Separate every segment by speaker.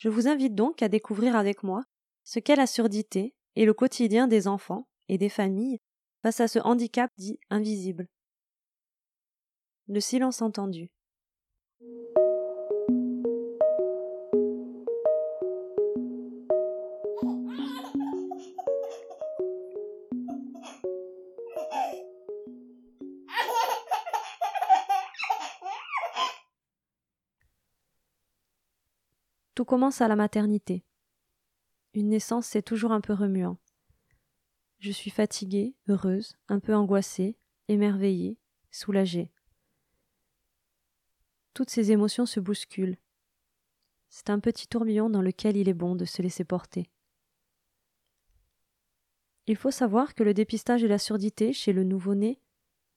Speaker 1: Je vous invite donc à découvrir avec moi ce qu'est la surdité et le quotidien des enfants et des familles face à ce handicap dit invisible. Le silence entendu. Tout commence à la maternité. Une naissance, c'est toujours un peu remuant. Je suis fatiguée, heureuse, un peu angoissée, émerveillée, soulagée. Toutes ces émotions se bousculent. C'est un petit tourbillon dans lequel il est bon de se laisser porter. Il faut savoir que le dépistage de la surdité chez le nouveau-né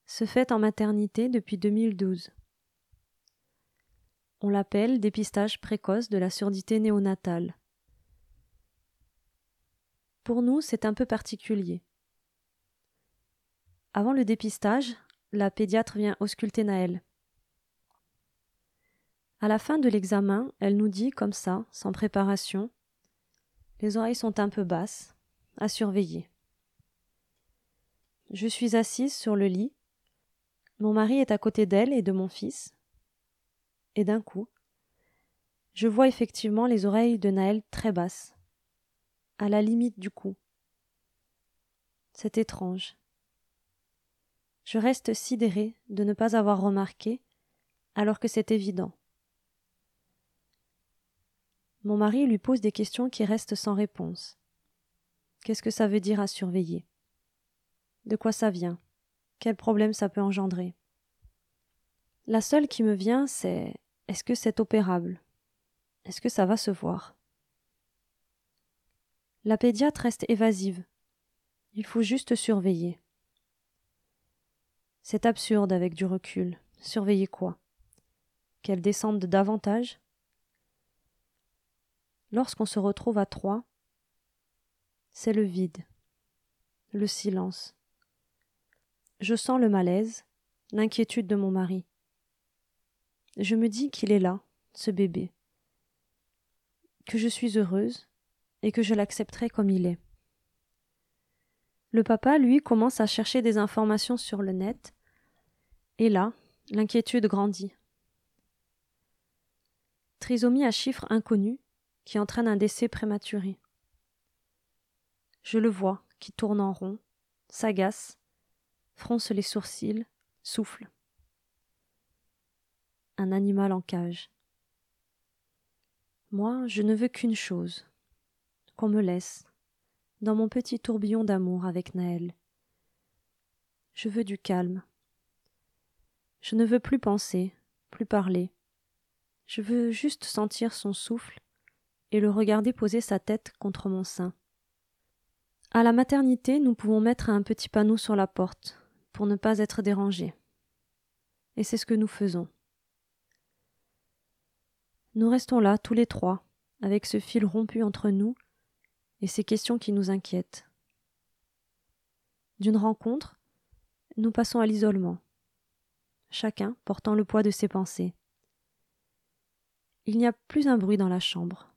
Speaker 1: se fait en maternité depuis 2012. On l'appelle dépistage précoce de la surdité néonatale. Pour nous, c'est un peu particulier. Avant le dépistage, la pédiatre vient ausculter Naël. À la fin de l'examen, elle nous dit comme ça, sans préparation Les oreilles sont un peu basses, à surveiller. Je suis assise sur le lit. Mon mari est à côté d'elle et de mon fils et d'un coup, je vois effectivement les oreilles de Naël très basses, à la limite du cou. C'est étrange. Je reste sidérée de ne pas avoir remarqué, alors que c'est évident. Mon mari lui pose des questions qui restent sans réponse. Qu'est-ce que ça veut dire à surveiller? De quoi ça vient? Quel problème ça peut engendrer? La seule qui me vient, c'est est-ce que c'est opérable? Est-ce que ça va se voir? La pédiatre reste évasive. Il faut juste surveiller. C'est absurde avec du recul. Surveiller quoi? Qu'elle descende davantage? Lorsqu'on se retrouve à trois, c'est le vide, le silence. Je sens le malaise, l'inquiétude de mon mari. Je me dis qu'il est là, ce bébé, que je suis heureuse et que je l'accepterai comme il est. Le papa, lui, commence à chercher des informations sur le net, et là, l'inquiétude grandit. Trisomie à chiffres inconnus qui entraîne un décès prématuré. Je le vois qui tourne en rond, s'agace, fronce les sourcils, souffle un animal en cage. Moi, je ne veux qu'une chose qu'on me laisse, dans mon petit tourbillon d'amour avec Naël. Je veux du calme. Je ne veux plus penser, plus parler. Je veux juste sentir son souffle et le regarder poser sa tête contre mon sein. À la maternité, nous pouvons mettre un petit panneau sur la porte pour ne pas être dérangés. Et c'est ce que nous faisons. Nous restons là, tous les trois, avec ce fil rompu entre nous et ces questions qui nous inquiètent. D'une rencontre, nous passons à l'isolement, chacun portant le poids de ses pensées. Il n'y a plus un bruit dans la chambre,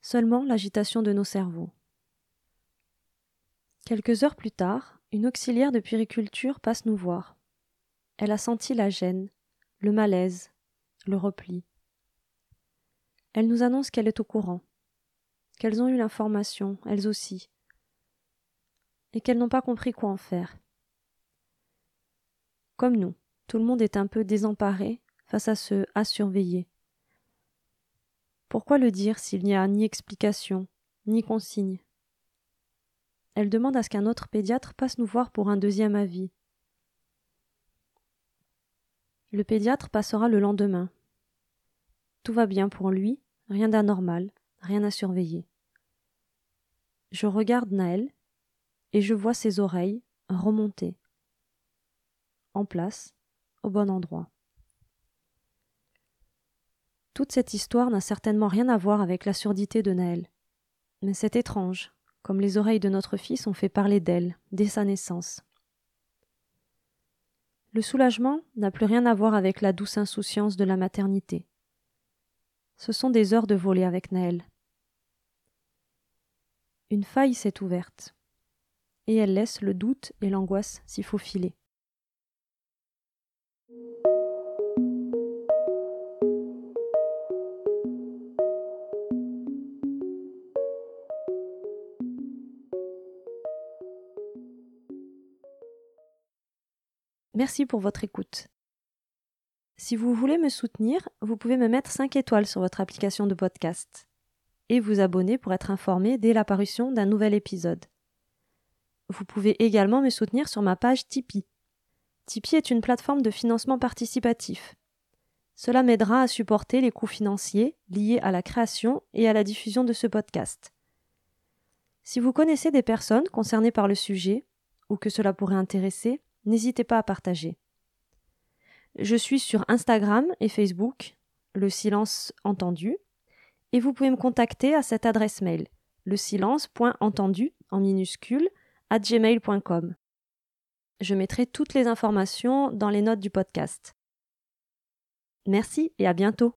Speaker 1: seulement l'agitation de nos cerveaux. Quelques heures plus tard, une auxiliaire de puériculture passe nous voir. Elle a senti la gêne, le malaise, le repli. Elle nous annonce qu'elle est au courant, qu'elles ont eu l'information, elles aussi, et qu'elles n'ont pas compris quoi en faire. Comme nous, tout le monde est un peu désemparé face à ce à surveiller. Pourquoi le dire s'il n'y a ni explication, ni consigne? Elle demande à ce qu'un autre pédiatre passe nous voir pour un deuxième avis. Le pédiatre passera le lendemain, Tout va bien pour lui, rien d'anormal, rien à surveiller. Je regarde Naël et je vois ses oreilles remonter, en place, au bon endroit. Toute cette histoire n'a certainement rien à voir avec la surdité de Naël. Mais c'est étrange, comme les oreilles de notre fils ont fait parler d'elle dès sa naissance. Le soulagement n'a plus rien à voir avec la douce insouciance de la maternité. Ce sont des heures de voler avec Naël. Une faille s'est ouverte, et elle laisse le doute et l'angoisse s'y faufiler. Merci pour votre écoute. Si vous voulez me soutenir, vous pouvez me mettre 5 étoiles sur votre application de podcast et vous abonner pour être informé dès l'apparition d'un nouvel épisode. Vous pouvez également me soutenir sur ma page Tipeee. Tipeee est une plateforme de financement participatif. Cela m'aidera à supporter les coûts financiers liés à la création et à la diffusion de ce podcast. Si vous connaissez des personnes concernées par le sujet, ou que cela pourrait intéresser, n'hésitez pas à partager. Je suis sur Instagram et Facebook, le silence entendu, et vous pouvez me contacter à cette adresse mail, le silence.entendu en minuscule à gmail.com. Je mettrai toutes les informations dans les notes du podcast. Merci et à bientôt.